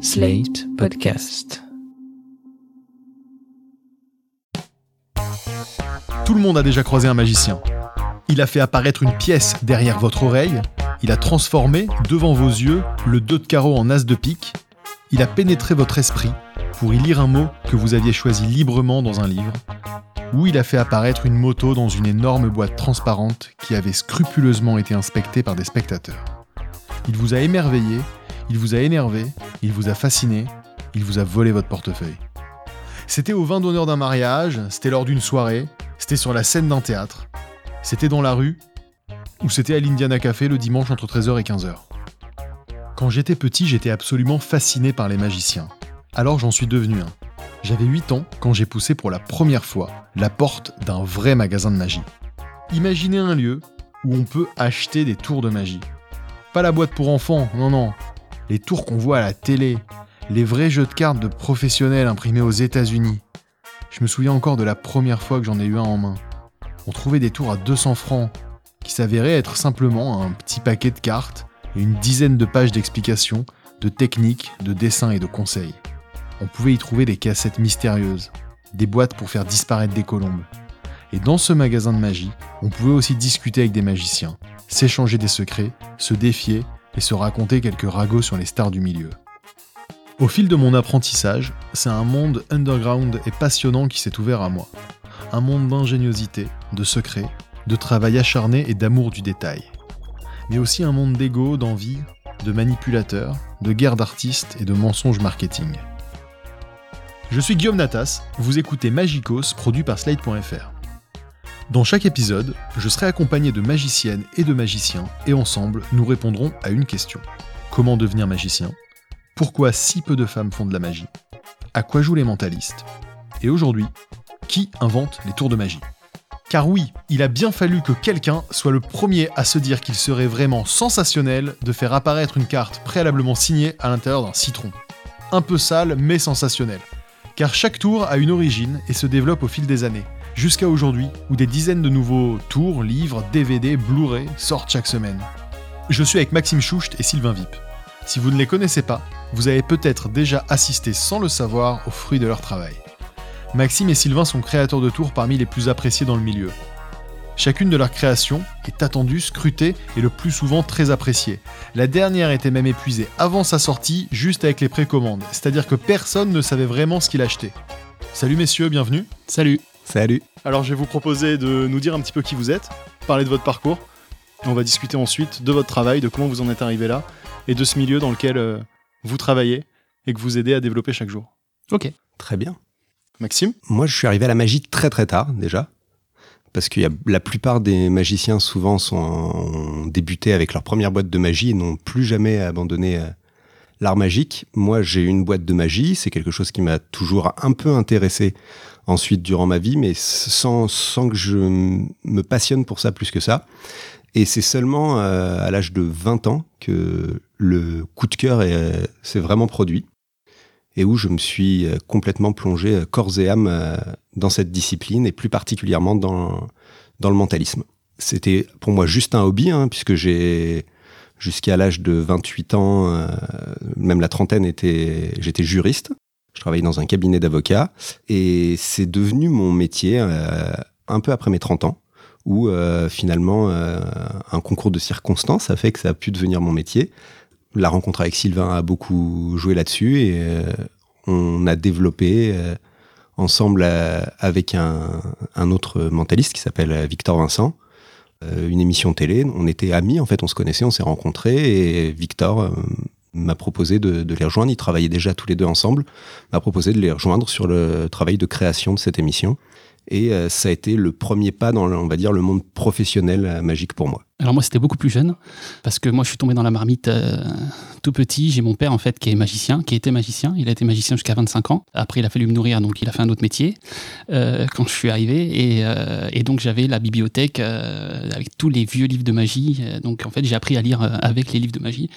Slate Podcast. Tout le monde a déjà croisé un magicien. Il a fait apparaître une pièce derrière votre oreille, il a transformé, devant vos yeux, le 2 de carreau en as de pique, il a pénétré votre esprit pour y lire un mot que vous aviez choisi librement dans un livre, ou il a fait apparaître une moto dans une énorme boîte transparente qui avait scrupuleusement été inspectée par des spectateurs. Il vous a émerveillé, il vous a énervé, il vous a fasciné, il vous a volé votre portefeuille. C'était au vin d'honneur d'un mariage, c'était lors d'une soirée, c'était sur la scène d'un théâtre, c'était dans la rue, ou c'était à l'Indiana Café le dimanche entre 13h et 15h. Quand j'étais petit, j'étais absolument fasciné par les magiciens. Alors j'en suis devenu un. J'avais 8 ans quand j'ai poussé pour la première fois la porte d'un vrai magasin de magie. Imaginez un lieu où on peut acheter des tours de magie. Pas la boîte pour enfants, non non. Les tours qu'on voit à la télé, les vrais jeux de cartes de professionnels imprimés aux États-Unis. Je me souviens encore de la première fois que j'en ai eu un en main. On trouvait des tours à 200 francs, qui s'avéraient être simplement un petit paquet de cartes et une dizaine de pages d'explications, de techniques, de dessins et de conseils on pouvait y trouver des cassettes mystérieuses, des boîtes pour faire disparaître des colombes. Et dans ce magasin de magie, on pouvait aussi discuter avec des magiciens, s'échanger des secrets, se défier et se raconter quelques ragots sur les stars du milieu. Au fil de mon apprentissage, c'est un monde underground et passionnant qui s'est ouvert à moi. Un monde d'ingéniosité, de secrets, de travail acharné et d'amour du détail. Mais aussi un monde d'ego, d'envie, de manipulateurs, de guerre d'artistes et de mensonges marketing. Je suis Guillaume Natas, vous écoutez Magicos, produit par Slide.fr. Dans chaque épisode, je serai accompagné de magiciennes et de magiciens, et ensemble, nous répondrons à une question. Comment devenir magicien? Pourquoi si peu de femmes font de la magie? À quoi jouent les mentalistes? Et aujourd'hui, qui invente les tours de magie? Car oui, il a bien fallu que quelqu'un soit le premier à se dire qu'il serait vraiment sensationnel de faire apparaître une carte préalablement signée à l'intérieur d'un citron. Un peu sale, mais sensationnel. Car chaque tour a une origine et se développe au fil des années, jusqu'à aujourd'hui où des dizaines de nouveaux tours, livres, DVD, Blu-ray sortent chaque semaine. Je suis avec Maxime Choucht et Sylvain Vip. Si vous ne les connaissez pas, vous avez peut-être déjà assisté sans le savoir aux fruits de leur travail. Maxime et Sylvain sont créateurs de tours parmi les plus appréciés dans le milieu. Chacune de leurs créations est attendue, scrutée et le plus souvent très appréciée. La dernière était même épuisée avant sa sortie, juste avec les précommandes, c'est-à-dire que personne ne savait vraiment ce qu'il achetait. Salut messieurs, bienvenue. Salut. Salut. Alors je vais vous proposer de nous dire un petit peu qui vous êtes, parler de votre parcours. On va discuter ensuite de votre travail, de comment vous en êtes arrivé là, et de ce milieu dans lequel euh, vous travaillez et que vous aidez à développer chaque jour. Ok. Très bien. Maxime Moi, je suis arrivé à la magie très très tard déjà parce que la plupart des magiciens souvent sont ont débuté avec leur première boîte de magie et n'ont plus jamais abandonné euh, l'art magique. Moi, j'ai une boîte de magie, c'est quelque chose qui m'a toujours un peu intéressé ensuite durant ma vie, mais sans, sans que je me passionne pour ça plus que ça. Et c'est seulement euh, à l'âge de 20 ans que le coup de cœur s'est vraiment produit et où je me suis euh, complètement plongé euh, corps et âme euh, dans cette discipline et plus particulièrement dans, dans le mentalisme. C'était pour moi juste un hobby, hein, puisque j'ai jusqu'à l'âge de 28 ans, même la trentaine, j'étais juriste. Je travaillais dans un cabinet d'avocats et c'est devenu mon métier un peu après mes 30 ans, où finalement un concours de circonstances a fait que ça a pu devenir mon métier la rencontre avec Sylvain a beaucoup joué là-dessus et euh, on a développé euh, ensemble euh, avec un, autre mentaliste qui s'appelle Victor Vincent une émission télé. On était amis en fait, on se connaissait, on s'est rencontrés et Victor m'a proposé de, les rejoindre. Ils travaillaient déjà tous les deux ensemble. M'a proposé de les rejoindre sur le travail de création de cette émission. Et euh, ça a été le premier pas dans, on va dire, le monde professionnel euh, magique pour moi. Alors moi, c'était beaucoup plus jeune, parce que moi, je suis tombé dans la marmite euh, tout petit. J'ai mon père, en fait, qui est magicien, qui était magicien. Il a été magicien jusqu'à 25 ans. Après, il a fallu me nourrir, donc il a fait un autre métier quand je suis arrivé. Et, et donc, j'avais la bibliothèque avec tous les vieux livres de magie. Donc, en fait, j'ai appris à lire avec les livres de magie.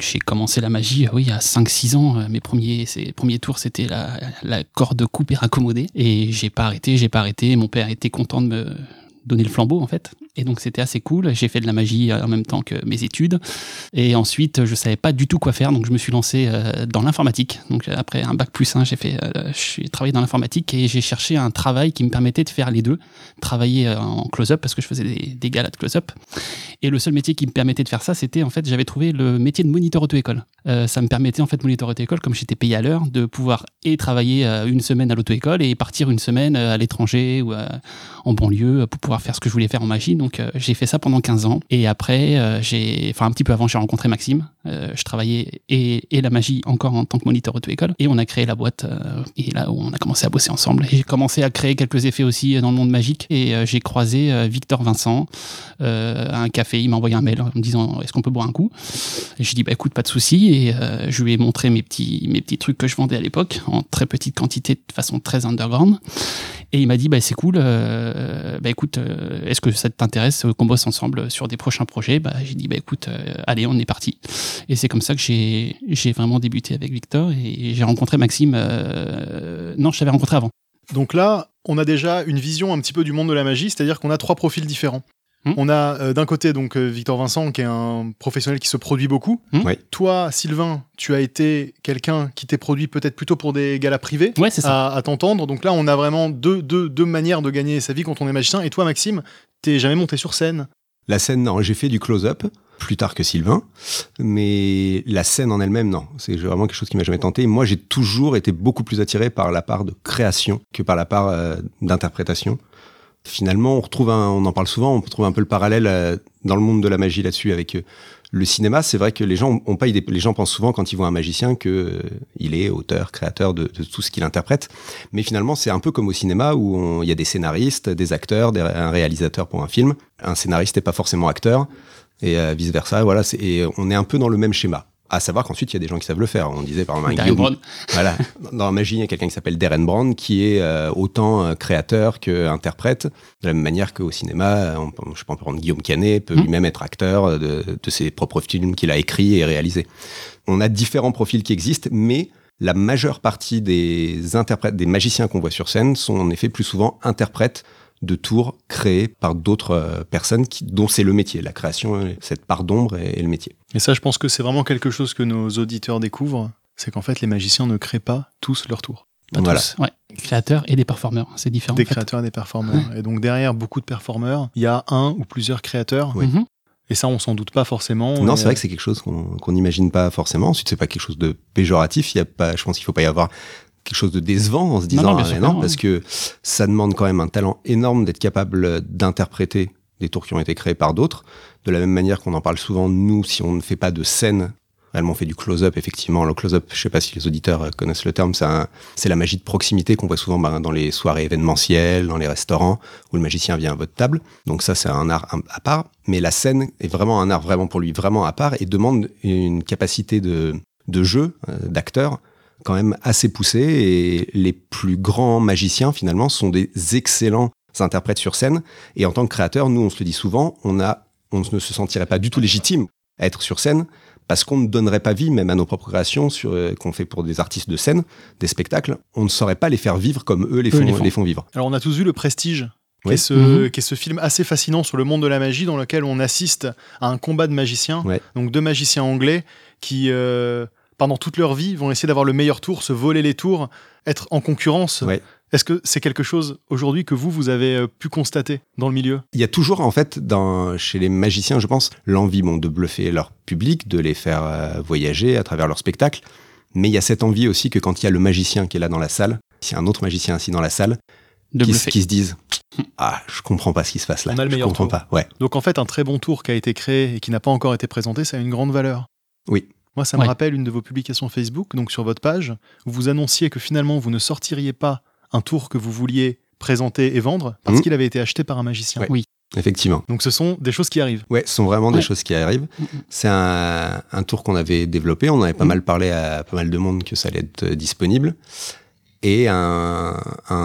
J'ai commencé la magie, oui, à 5-6 ans. Mes premiers, premiers tours, c'était la, la corde coupée raccommodée. Et j'ai pas arrêté, j'ai pas arrêté. Mon père était content de me donner le flambeau, en fait. Et donc c'était assez cool. J'ai fait de la magie en même temps que mes études. Et ensuite, je savais pas du tout quoi faire, donc je me suis lancé euh, dans l'informatique. Donc après un bac plus 1, j'ai fait, euh, j'ai travaillé dans l'informatique et j'ai cherché un travail qui me permettait de faire les deux, travailler euh, en close-up parce que je faisais des, des galas de close-up. Et le seul métier qui me permettait de faire ça, c'était en fait, j'avais trouvé le métier de moniteur auto-école. ça me permettait en fait, moniteur auto-école, comme j'étais payé à l'heure, de pouvoir et travailler une semaine à l'auto-école et partir une semaine à l'étranger ou en banlieue pour pouvoir faire ce que je voulais faire en magie. Donc j'ai fait ça pendant 15 ans. Et après, j'ai, enfin un petit peu avant, j'ai rencontré Maxime. je travaillais et, et, la magie encore en tant que moniteur auto-école. Et on a créé la boîte. et là où on a commencé à bosser ensemble. J'ai commencé à créer quelques effets aussi dans le monde magique. Et j'ai croisé Victor Vincent à un café. Il m'a envoyé un mail en me disant est-ce qu'on peut boire un coup? Je dis bah écoute pas de souci. Et je lui ai montré mes petits mes petits trucs que je vendais à l'époque en très petite quantité de façon très underground. Et il m'a dit bah c'est cool. bah écoute est-ce que ça t'intéresse qu'on bosse ensemble sur des prochains projets Bah j'ai dit bah écoute allez on est parti. Et c'est comme ça que j'ai vraiment débuté avec Victor et j'ai rencontré Maxime. Euh, non, je t'avais rencontré avant. Donc là, on a déjà une vision un petit peu du monde de la magie, c'est-à-dire qu'on a trois profils différents. Hmm. On a euh, d'un côté donc euh, Victor Vincent qui est un professionnel qui se produit beaucoup. Hmm. Toi, Sylvain, tu as été quelqu'un qui t'est produit peut-être plutôt pour des galas privés. Ouais, c'est ça. À, t'entendre. Donc là, on a vraiment deux, deux, deux manières de gagner sa vie quand on est magicien. Et toi, Maxime, t'es jamais monté sur scène? La scène, non. J'ai fait du close-up plus tard que Sylvain, mais la scène en elle-même, non. C'est vraiment quelque chose qui m'a jamais tenté. Moi, j'ai toujours été beaucoup plus attiré par la part de création que par la part euh, d'interprétation. Finalement, on retrouve, on en parle souvent, on trouve un peu le parallèle euh, dans le monde de la magie là-dessus avec euh, le cinéma, c'est vrai que les gens ont pas idée. Les gens pensent souvent quand ils voient un magicien que euh, il est auteur, créateur de, de tout ce qu'il interprète. Mais finalement, c'est un peu comme au cinéma où il y a des scénaristes, des acteurs, un réalisateur pour un film. Un scénariste n'est pas forcément acteur et euh, vice versa. Voilà, et on est un peu dans le même schéma. À savoir qu'ensuite, il y a des gens qui savent le faire. On disait par exemple un Guillaume, voilà, dans la magie, il y a quelqu'un qui s'appelle Darren Brown, qui est euh, autant euh, créateur que interprète, de la même manière qu'au cinéma, on, je peux prendre Guillaume Canet, peut mmh. lui-même être acteur de, de ses propres films qu'il a écrits et réalisés. On a différents profils qui existent, mais la majeure partie des interprètes, des magiciens qu'on voit sur scène sont en effet plus souvent interprètes de tours créés par d'autres euh, personnes qui, dont c'est le métier. La création, cette part d'ombre est, le métier. Et ça, je pense que c'est vraiment quelque chose que nos auditeurs découvrent, c'est qu'en fait, les magiciens ne créent pas tous leur tour. Pas voilà. tous, ouais. Créateurs et des performeurs, c'est différent. Des créateurs et des performeurs. Et donc derrière beaucoup de performeurs, il y a un ou plusieurs créateurs. Mhm. Et ça, on s'en doute pas forcément. Non, c'est vrai que c'est quelque chose qu'on n'imagine pas forcément. Ensuite, c'est pas quelque chose de péjoratif. Il y a pas, je pense qu'il faut pas y avoir quelque chose de décevant en se disant non, non, parce que ça demande quand même un talent énorme d'être capable d'interpréter des tours qui ont été créés par d'autres. De la même manière qu'on en parle souvent, nous, si on ne fait pas de scène, réellement on fait du close-up, effectivement. Le close-up, je sais pas si les auditeurs connaissent le terme, c'est la magie de proximité qu'on voit souvent ben, dans les soirées événementielles, dans les restaurants, où le magicien vient à votre table. Donc ça, c'est un art à part. Mais la scène est vraiment un art vraiment pour lui, vraiment à part, et demande une capacité de, de jeu, euh, d'acteur, quand même assez poussé et les plus grands magiciens finalement sont des excellents interprètes sur scène. Et en tant que créateur nous on se le dit souvent on a on ne se sentirait pas du tout légitime à être sur scène parce qu'on ne donnerait pas vie même à nos propres créations sur euh, qu'on fait pour des artistes de scène des spectacles. On ne saurait pas les faire vivre comme eux les font, les font. vivre. Alors on a tous vu le prestige Qui, est ce, mhm. qui, est ce, film assez fascinant sur le monde de la magie dans lequel on assiste à un combat de magiciens, donc deux magiciens anglais qui euh, pendant toute leur vie, vont essayer d'avoir le meilleur tour, se voler les tours, être en concurrence. Est-ce que c'est quelque chose aujourd'hui que vous, vous avez euh, pu constater dans le milieu? Il y a toujours, en fait, dans, chez les magiciens, je pense, l'envie bon, de bluffer leur public, de les faire euh, voyager à travers leur spectacle. Mais il y a cette envie aussi que quand il y a le magicien qui est là dans la salle, s'il y a un autre magicien assis dans la salle, de qui, qui, se disent Ah, je comprends pas ce qui se passe là. On a le meilleur je comprends pas. Ouais. Donc en fait, un très bon tour qui a été créé et qui n'a pas encore été présenté, ça a une grande valeur. Oui. Moi, ça me rappelle une de vos publications Facebook, donc sur votre page, où vous annonciez que finalement, vous ne sortiriez pas un tour que vous vouliez présenter et vendre parce mmh. qu'il avait été acheté par un magicien. Oui. Effectivement. Donc ce sont des choses qui arrivent. Ouais, ce sont vraiment des choses qui arrivent. Mmh, mmh. C'est un, tour qu'on avait développé. On avait pas mal parlé à pas mal de monde que ça allait être disponible. Et un,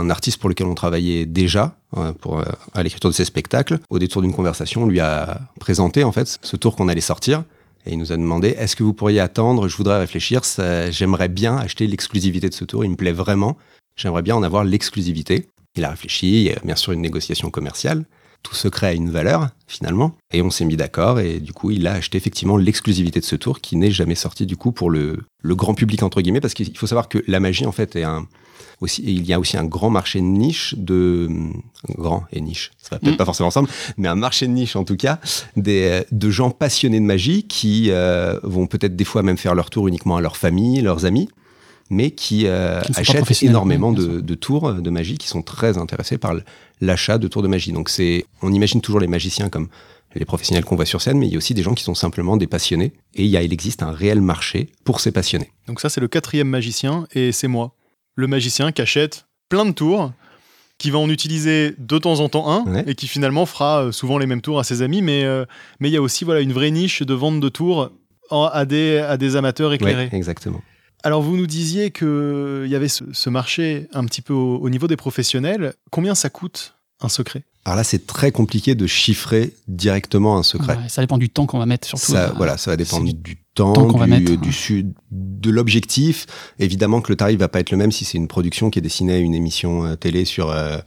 artiste pour lequel on travaillait déjà euh, pour, euh, à l'écriture de ces spectacles, au détour d'une conversation, on lui a présenté en fait ce tour qu'on allait sortir. Et il nous a demandé est-ce que vous pourriez attendre? Je voudrais réfléchir. J'aimerais bien acheter l'exclusivité de ce tour. Il me plaît vraiment. J'aimerais bien en avoir l'exclusivité. Il a réfléchi. Il y a bien sûr une négociation commerciale. tout secret a une valeur finalement. Et on s'est mis d'accord et du coup il a acheté effectivement l'exclusivité de ce tour qui n'est jamais sorti du coup pour le, le grand public entre guillemets parce qu'il faut savoir que la magie en fait est un aussi, il y a aussi un grand marché de niche de grand et niche, ça va peut-être Mm. pas forcément ensemble, mais un marché de niche en tout cas des de gens passionnés de magie qui euh, vont peut-être des fois même faire leur tour uniquement à leur famille, leurs amis, mais qui, euh, achètent énormément de, de tours de magie, qui sont très intéressés par l'achat de tours de magie. Donc c'est, on imagine toujours les magiciens comme les professionnels qu'on voit sur scène, mais il y a aussi des gens qui sont simplement des passionnés. Et il, y a, il existe un réel marché pour ces passionnés. Donc ça, c'est le quatrième magicien, et c'est moi. Le magicien qui achète plein de tours, qui va en utiliser de temps en temps un, Ouais. et qui finalement fera euh, souvent les mêmes tours à ses amis, mais euh, mais il y a aussi voilà, une vraie niche de vente de tours en- à des, à des amateurs éclairés. Ouais, exactement. Alors vous nous disiez qu'il y avait ce, ce marché un petit peu au, au niveau des professionnels. Combien ça coûte un secret? Alors là, c'est très compliqué de chiffrer directement un secret. Ouais, ça dépend du temps qu'on va mettre surtout. Ça, euh, voilà, ça va dépendre du temps, temps qu'on va du, mettre, du sud, de l'objectif. Évidemment que le tarif va pas être le même si c'est une production qui est destinée à une émission euh, télé sur euh,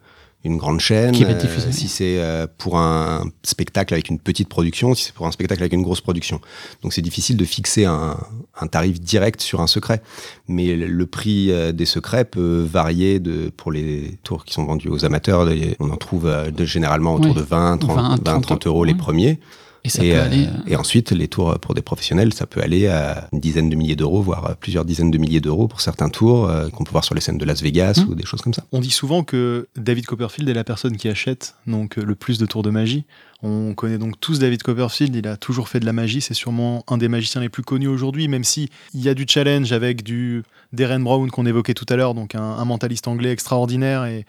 une grande chaîne, Qui va être diffusée. si c'est euh, pour un spectacle avec une petite production, si c'est pour un spectacle avec une grosse production. Donc c'est difficile de fixer un, un tarif direct sur un secret. Mais le- prix euh, des secrets peut varier de, pour les tours qui sont vendus aux amateurs. On en trouve euh, de- généralement autour de 20, 30, 20, 20, 30, 30 euros les premiers. Et ça et, peut euh, aller. et ensuite, les tours pour des professionnels, ça peut aller à une dizaine de milliers d'euros, voire plusieurs dizaines de milliers d'euros pour certains tours euh, qu'on peut voir sur les scènes de Las Vegas Mmh. ou des choses comme ça. On dit souvent que David Copperfield est la personne qui achète donc euh, le plus de tours de magie. On connaît donc tous David Copperfield, il a toujours fait de la magie, c'est sûrement un des magiciens les plus connus aujourd'hui, même si il y a du challenge avec du Darren Brown qu'on évoquait tout à l'heure, donc un, un mentaliste anglais extraordinaire et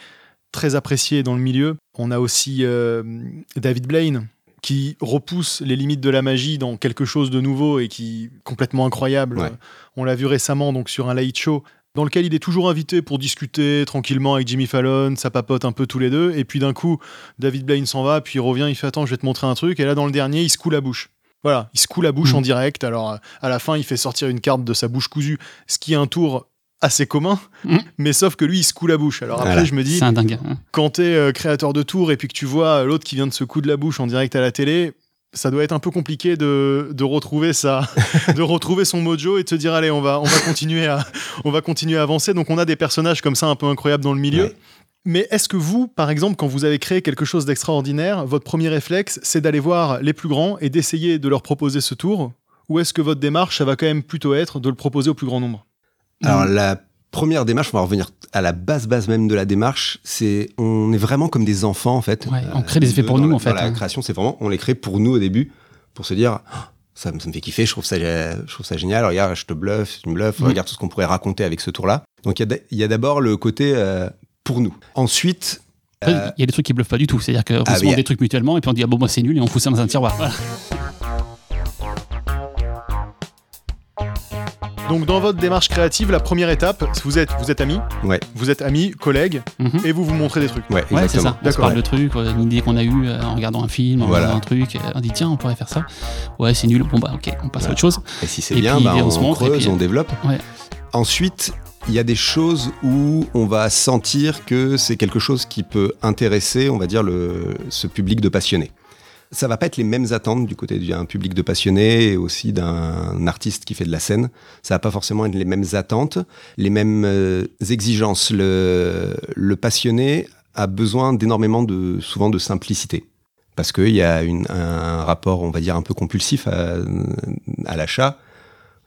très apprécié dans le milieu. On a aussi euh, David Blaine qui repousse les limites de la magie dans quelque chose de nouveau et qui est complètement incroyable. Ouais. On l'a vu récemment donc sur un late show dans lequel il est toujours invité pour discuter tranquillement avec Jimmy Fallon, ça papote un peu tous les deux, et puis d'un coup, David Blaine s'en va, puis il revient, il fait Attends, je vais te montrer un truc, et là, dans le dernier, il se coule la bouche. Voilà, il se coule la bouche Mhm. en direct, alors à la fin, il fait sortir une carte de sa bouche cousue, ce qui est un tour assez commun, Mhm. mais sauf que lui, il se coule la bouche. Alors après, Voilà. je me dis, un dingue. hein. quand t'es euh, créateur de tours et puis que tu vois l'autre qui vient de se coudre la bouche en direct à la télé, ça doit être un peu compliqué de, de retrouver ça, de retrouver son mojo et de se dire allez on va on va continuer à on va continuer à avancer. Donc on a des personnages comme ça un peu incroyables dans le milieu. Ouais. Mais est-ce que vous, par exemple, quand vous avez créé quelque chose d'extraordinaire, votre premier réflexe, c'est d'aller voir les plus grands et d'essayer de leur proposer ce tour? Ou est-ce que votre démarche, ça va quand même plutôt être de le proposer au plus grand nombre? Alors la première démarche, on va revenir à la base base même de la démarche, c'est on est vraiment comme des enfants en fait. Euh, Ouais, on crée des effets pour nous, la- en fait, la hein. création, c'est vraiment on les crée pour nous au début, pour se dire Ah, ça, me- ça me fait kiffer, je trouve ça je trouve ça génial. Regarde, je te bluffe, tu me bluffes, Mm. regarde tout ce qu'on pourrait raconter avec ce tour-là. Donc il y a d'abord le côté euh, pour nous. Ensuite, euh, il y a des trucs qui bluffent pas du tout. C'est-à-dire qu'on Ah se ah. des trucs mutuellement et puis on dit ah bon moi c'est nul et on fout ça dans un tiroir. Voilà. Donc dans votre démarche créative, la première étape, vous êtes vous êtes amis, Ouais. vous êtes amis, collègues, Mhm. et vous vous montrez des trucs. ouais, Ouais, c'est ça. On se parle de trucs, euh, une idée qu'on a eue euh, en regardant un film, en Voilà. regardant un truc. euh, On dit tiens, on pourrait faire ça. Ouais, c'est nul. Bon bah ok, on passe à autre chose. Et si c'est Et bien, puis, bah, on on, se montre, et creuse, puis, on développe. Ouais. Ensuite, il y a des choses où on va sentir que c'est quelque chose qui peut intéresser, on va dire, le, ce public de passionnés. Ça va pas être les mêmes attentes du côté d'un public de passionnés et aussi d'un artiste qui fait de la scène. Ça va pas forcément être les mêmes attentes, les mêmes euh, exigences. Le, le passionné a besoin d'énormément de, souvent de simplicité. Parce qu'il y a une, un rapport, on va dire, un peu compulsif à, à l'achat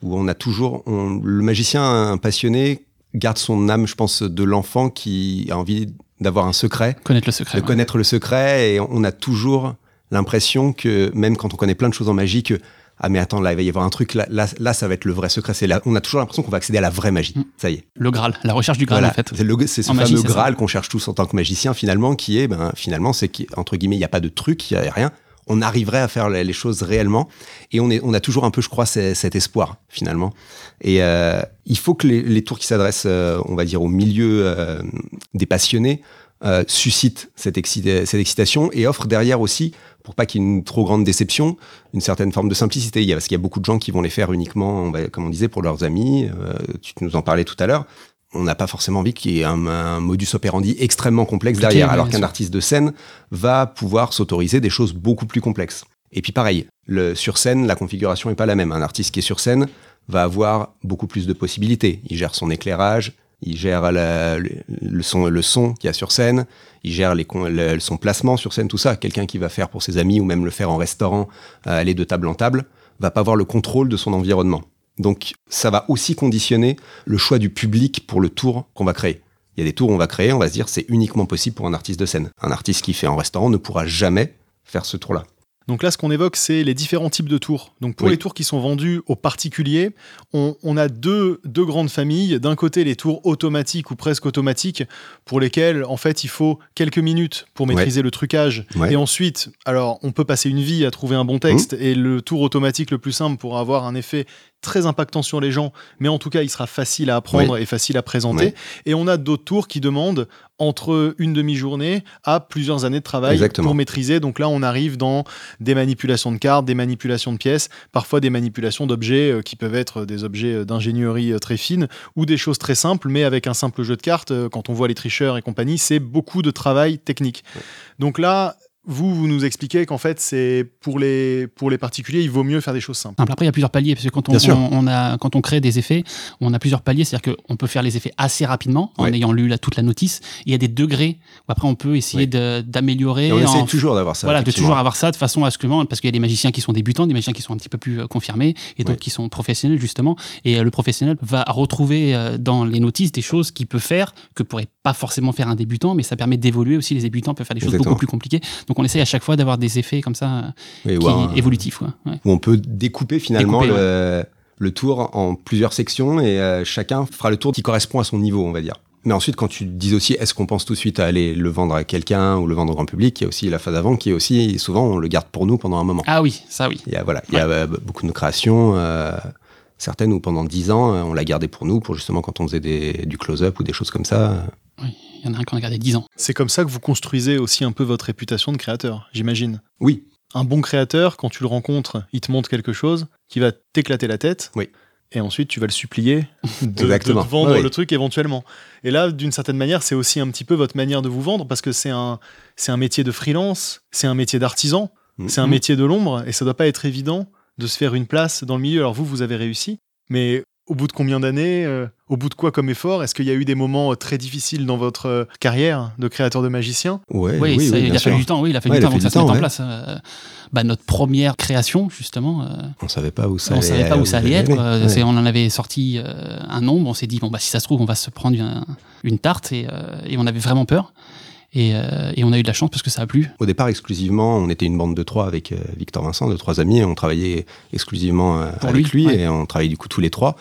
où on a toujours on- le magicien un passionné garde son âme je pense de l'enfant qui a envie d'avoir un secret Connaître le secret. de ouais. connaître le secret et on a toujours l'impression que même quand on connaît plein de choses en magie que ah mais attends là il va y avoir un truc là là, là ça va être le vrai secret. C'est là on a toujours l'impression qu'on va accéder à la vraie magie. Mm. ça y est. Le Graal, la recherche du Graal voilà. en fait. c'est ce En fameux graal qu'on cherche tous en tant que magicien finalement qui est ben finalement c'est qu'entre guillemets il n'y a pas de truc il y a rien. On arriverait à faire les choses réellement. Et on est on a toujours un peu je crois cet espoir finalement. Et euh, il faut que les, les tours qui s'adressent euh, on va dire au milieu euh, des passionnés suscitent cette, excita- cette excitation et offrent derrière aussi pour pas qu'il y ait une trop grande déception, une certaine forme de simplicité. Il y a, parce qu'il y a beaucoup de gens qui vont les faire uniquement, comme on disait, pour leurs amis. euh, tu nous en parlais tout à l'heure. on n'a pas forcément envie qu'il y ait un, un modus operandi extrêmement complexe Compliqué, derrière, alors qu'un artiste de scène va pouvoir s'autoriser des choses beaucoup plus complexes. Et puis pareil, le, sur scène, la configuration n'est pas la même. Un artiste qui est sur scène va avoir beaucoup plus de possibilités. Il gère son éclairage, il gère le, son, qu'il y a sur scène, il gère son placement sur scène, tout ça. Quelqu'un qui va faire pour ses amis ou même le faire en restaurant, euh, aller de table en table, va pas avoir le contrôle de son environnement. Donc ça va aussi conditionner le choix du public pour le tour qu'on va créer. Il y a des tours où on va créer, on va se dire c'est uniquement possible pour un artiste de scène. Un artiste qui fait en restaurant ne pourra jamais faire ce tour-là. Donc là, ce qu'on évoque, c'est les différents types de tours. Donc pour Oui. les tours qui sont vendus aux particuliers, on, on a deux, deux grandes familles. D'un côté, les tours automatiques ou presque automatiques, pour lesquels, en fait, il faut quelques minutes pour maîtriser le trucage. Ouais. Et ensuite, alors, on peut passer une vie à trouver un bon texte. Et le tour automatique le plus simple pour avoir un effet très impactant sur les gens, mais en tout cas, il sera facile à apprendre et facile à présenter. Oui. Et on a d'autres tours qui demandent entre une demi-journée à plusieurs années de travail Exactement. pour maîtriser. Donc là, on arrive dans des manipulations de cartes, des manipulations de pièces, parfois des manipulations d'objets euh, qui peuvent être des objets euh, d'ingénierie euh, très fine ou des choses très simples, mais avec un simple jeu de cartes, quand on voit les tricheurs et compagnie, c'est beaucoup de travail technique. Donc là, vous, vous nous expliquez qu'en fait, c'est pour les, pour les particuliers, il vaut mieux faire des choses simples. Simple. Après, il y a plusieurs paliers, parce que quand on, a, quand on crée des effets, on a plusieurs paliers, c'est-à-dire qu'on peut faire les effets assez rapidement, en Ouais. ayant lu la- toute la notice. Il y a des degrés où après on peut essayer d'améliorer. On essaie en- toujours d'avoir ça. voilà, de toujours avoir ça de façon à ce que, parce qu'il y a des magiciens qui sont débutants, des magiciens qui sont un petit peu plus euh, confirmés, et d'autres Ouais. qui sont professionnels, justement. Et euh, le professionnel va retrouver euh, dans les notices des choses qu'il peut faire, que pourrait pas forcément faire un débutant, mais ça permet d'évoluer aussi. Les débutants peuvent faire des choses Exactement. beaucoup plus compliquées. Donc on essaye à chaque fois d'avoir des effets comme ça, Oui, qui ou un- évolutifs. quoi. Ouais. où on peut découper finalement Découper, le, le tour en plusieurs sections et euh, chacun fera le tour qui correspond à son niveau, on va dire. Mais ensuite, quand tu dis aussi, est-ce qu'on pense tout de suite à aller le vendre à quelqu'un ou le vendre au grand public, il y a aussi la phase avant qui est aussi, souvent, on le garde pour nous pendant un moment. Ah oui, ça oui. Il y a, voilà, il y a euh, beaucoup de créations, euh, certaines où pendant 10 ans, on l'a gardé pour nous, pour justement quand on faisait des, du close-up ou des choses comme ça. euh. Il y en a un qui en a gardé 10 ans. C'est comme ça que vous construisez aussi un peu votre réputation de créateur, j'imagine. Oui, Un bon créateur, quand tu le rencontres, il te montre quelque chose qui va t'éclater la tête. Oui. Et ensuite, tu vas le supplier de, de Exactement. te vendre Oui. le truc éventuellement. Et là, d'une certaine manière, c'est aussi un petit peu votre manière de vous vendre parce que c'est un, c'est un métier de freelance, c'est un métier d'artisan, Mhm. c'est un métier de l'ombre et ça doit pas être évident de se faire une place dans le milieu. Alors vous, vous avez réussi, mais au bout de combien d'années, euh, au bout de quoi comme effort? Est-ce qu'il y a eu des moments euh, très difficiles dans votre euh, carrière de créateur de magicien? Ouais, Oui, oui, ça, oui, il a fallu du temps. Oui, il a fallu Ouais, du temps avant que ça se mette en place. Euh, bah, notre première création, justement, euh, On savait pas où ça on allait savait pas où ça allait être. On en avait sorti euh, un nombre. On s'est dit bon bah si ça se trouve on va se prendre un- une tarte et, euh, et on avait vraiment peur. Et, euh, et on a eu de la chance parce que ça a plu. Au départ, exclusivement, on était une bande de trois avec euh, Victor Vincent, de trois amis, et on travaillait exclusivement euh, Pour avec lui, lui, ouais. et on travaillait du coup tous les trois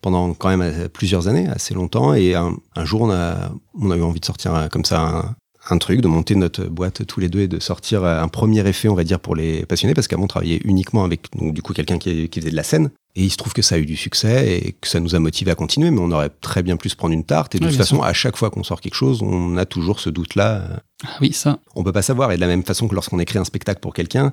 pendant quand même euh, plusieurs années, assez longtemps. Et un, un jour, on a, on a eu envie de sortir euh, comme ça un, un truc, de monter notre boîte tous les deux et de sortir euh, un premier effet, on va dire, pour les passionnés, parce qu'avant, on travaillait uniquement avec donc, du coup quelqu'un qui, qui faisait de la scène. Et il se trouve que ça a eu du succès et que ça nous a motivé à continuer, mais on aurait très bien pu se prendre une tarte. Et de toute façon, sûr. à chaque fois qu'on sort quelque chose, on a toujours ce doute-là. Ah oui, ça. on peut pas savoir. Et de la même façon que lorsqu'on écrit un spectacle pour quelqu'un,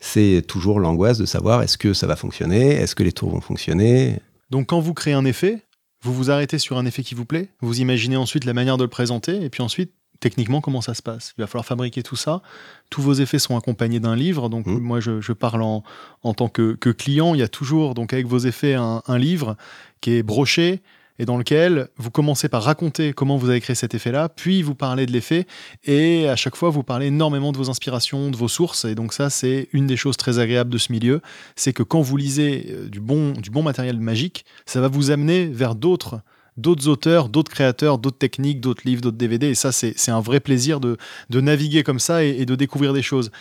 c'est toujours l'angoisse de savoir est-ce que ça va fonctionner, est-ce que les tours vont fonctionner? Donc quand vous créez un effet, vous vous arrêtez sur un effet qui vous plaît, vous imaginez ensuite la manière de le présenter, et puis ensuite, techniquement, comment ça se passe Il va falloir fabriquer tout ça. Tous vos effets sont accompagnés d'un livre, donc Mhm. moi je, je parle en, en tant que, que client, il y a toujours donc avec vos effets un, un livre qui est broché et dans lequel vous commencez par raconter comment vous avez créé cet effet-là, puis vous parlez de l'effet, et à chaque fois vous parlez énormément de vos inspirations, de vos sources, et donc ça c'est une des choses très agréables de ce milieu, c'est que quand vous lisez euh, du bon, du bon matériel magique, ça va vous amener vers d'autres d'autres auteurs, d'autres créateurs, d'autres techniques, d'autres livres, d'autres DVD. Et ça, c'est un vrai plaisir de, de naviguer comme ça et, et de découvrir des choses.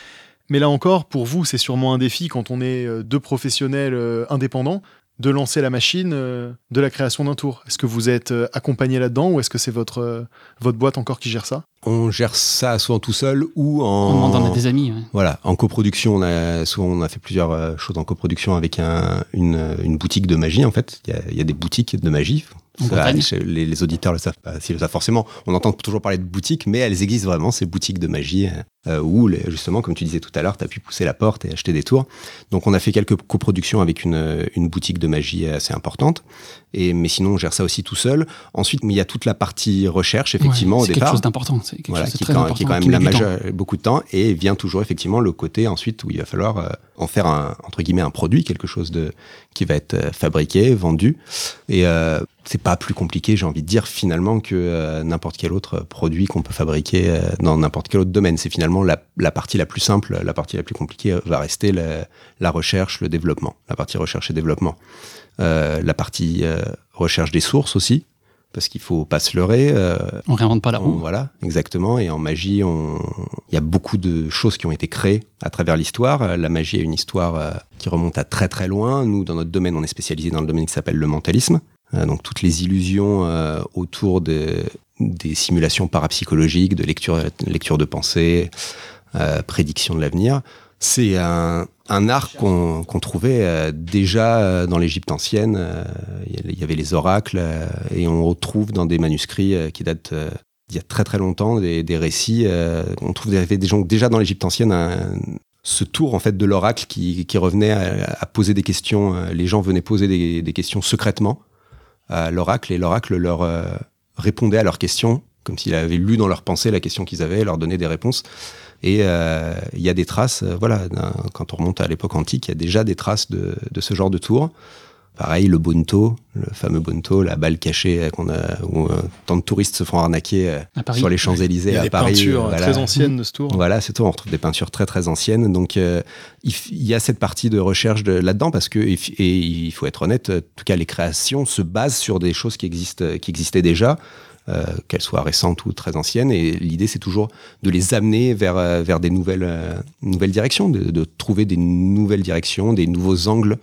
Mais là encore, pour vous, c'est sûrement un défi quand on est euh, deux professionnels euh, indépendants de lancer la machine euh, de la création d'un tour. Est-ce que vous êtes euh, accompagné là-dedans ou est-ce que c'est votre, euh, votre boîte encore qui gère ça? On gère ça soit tout seul ou On en. demande d'en être des amis. ouais. Voilà, en coproduction, on a souvent on a fait plusieurs choses en coproduction avec un, une, une boutique de magie en fait. Il y a, il y a des boutiques de magie, En Ça, les, les auditeurs le savent pas, s'ils le savent forcément. On entend toujours parler de boutiques, mais elles existent vraiment, ces boutiques de magie, euh, où les- justement, comme tu disais tout à l'heure, tu as pu pousser la porte et acheter des tours. Donc on a fait quelques coproductions avec une, une boutique de magie assez importante. Et, mais sinon, on gère ça aussi tout seul. Ensuite, il y a toute la partie recherche, effectivement, Ouais, au c'est quelque départ. chose d'important. C'est quelque Voilà, chose de qui, très quand, important. qui est quand même la majeure, beaucoup de temps et vient toujours effectivement le côté ensuite où il va falloir euh, en faire un entre guillemets un produit quelque chose de qui va être euh, fabriqué vendu et euh, c'est pas plus compliqué j'ai envie de dire finalement que euh, n'importe quel autre produit qu'on peut fabriquer euh, dans n'importe quel autre domaine c'est finalement la, la partie la plus simple la partie la plus compliquée euh, va rester la, la recherche le développement la partie recherche et développement Euh, la partie euh, recherche des sources aussi parce qu'il faut pas se leurrer euh, On réinvente pas la roue. voilà, exactement. Et en magie, il y a beaucoup de choses qui ont été créées à travers l'histoire. La magie a une histoire euh, qui remonte à très très loin. Nous, dans notre domaine, on est spécialisé dans le domaine qui s'appelle le mentalisme. Euh, donc toutes les illusions euh, autour de- des simulations parapsychologiques, de lecture, lecture de pensée, euh, prédiction de l'avenir. C'est un, art qu'on trouvait déjà dans l'Égypte ancienne. Il y avait les oracles et on retrouve dans des manuscrits qui datent d'il y a très très longtemps des, récits. on trouve déjà dans l'Égypte ancienne ce tour en fait de l'oracle qui, revenait à, poser des questions. Les gens venaient poser des questions secrètement à l'oracle et l'oracle leur euh, répondait à leurs questions comme s'il avait lu dans leurs pensées la question qu'ils avaient, et leur donnait des réponses. Et euh, il y a des traces, euh, voilà, quand on remonte à l'époque antique, il y a déjà des traces de, de ce genre de tour. Pareil, le bonto, le fameux bonto, la balle cachée euh, qu'on a, où euh, tant de touristes se font arnaquer euh, Paris. sur les Champs-Élysées Il y a à des Paris. peintures euh, voilà. très anciennes de ce tour. Voilà, c'est tout. On retrouve des peintures très très anciennes. Donc euh, il, y a cette partie de recherche de- là-dedans parce que et, il faut être honnête, en tout cas les créations se basent sur des choses qui existent, qui existaient déjà. euh, qu'elles soient récentes ou très anciennes, et l'idée c'est toujours de les amener vers, vers des nouvelles, euh, nouvelles directions, de, de trouver des nouvelles directions, des nouveaux angles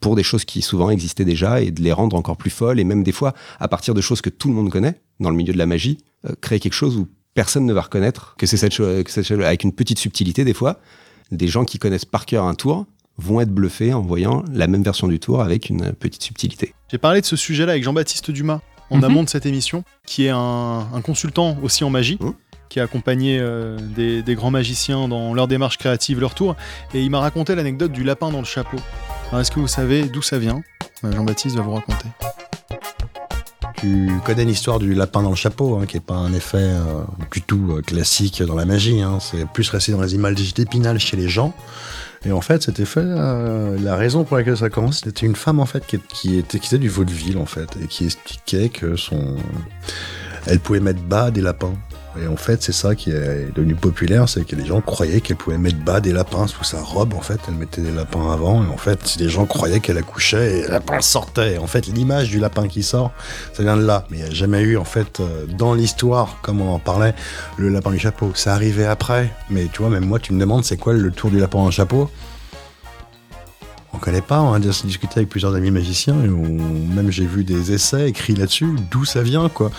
pour des choses qui souvent existaient déjà et de les rendre encore plus folles, et même des fois, à partir de choses que tout le monde connaît, dans le milieu de la magie, euh, créer quelque chose où personne ne va reconnaître que c'est cette chose, avec une petite subtilité des fois, des gens qui connaissent par cœur un tour vont être bluffés en voyant la même version du tour avec une petite subtilité. J'ai parlé de ce sujet-là avec Jean-Baptiste Dumas en Mhm. amont de cette émission, qui est un, un consultant aussi en magie, Mhm. qui a accompagné euh, des, des grands magiciens dans leur démarche créative, leur tour, et il m'a raconté l'anecdote du lapin dans le chapeau. Alors, Est-ce que vous savez d'où ça vient Euh, Jean-Baptiste va vous raconter. Tu connais l'histoire du lapin dans le chapeau, hein, qui est pas un effet euh, du tout euh, classique dans la magie. hein. C'est plus resté dans les images d'épinal chez les gens. Et en fait, cet effet, euh, la raison pour laquelle ça commence, c'était une femme en fait qui, était qui était du vaudeville en fait et qui expliquait que son, elle pouvait mettre bas des lapins. Et en fait, c'est ça qui est devenu populaire, c'est que les gens croyaient qu'elle pouvait mettre bas des lapins sous sa robe. En fait, elle mettait des lapins avant, et en fait, les gens croyaient qu'elle accouchait et le lapin sortait. En fait, l'image du lapin qui sort, ça vient de là. Mais il n'y a jamais eu, en fait, euh, dans l'histoire, comme on en parlait, le lapin du chapeau. Ça arrivait après. Mais tu vois, même moi, tu me demandes c'est quoi le tour du lapin le chapeau? Connaît pas, on a déjà discuté avec plusieurs amis magiciens et on- même j'ai vu des essais écrits là-dessus, d'où ça vient quoi.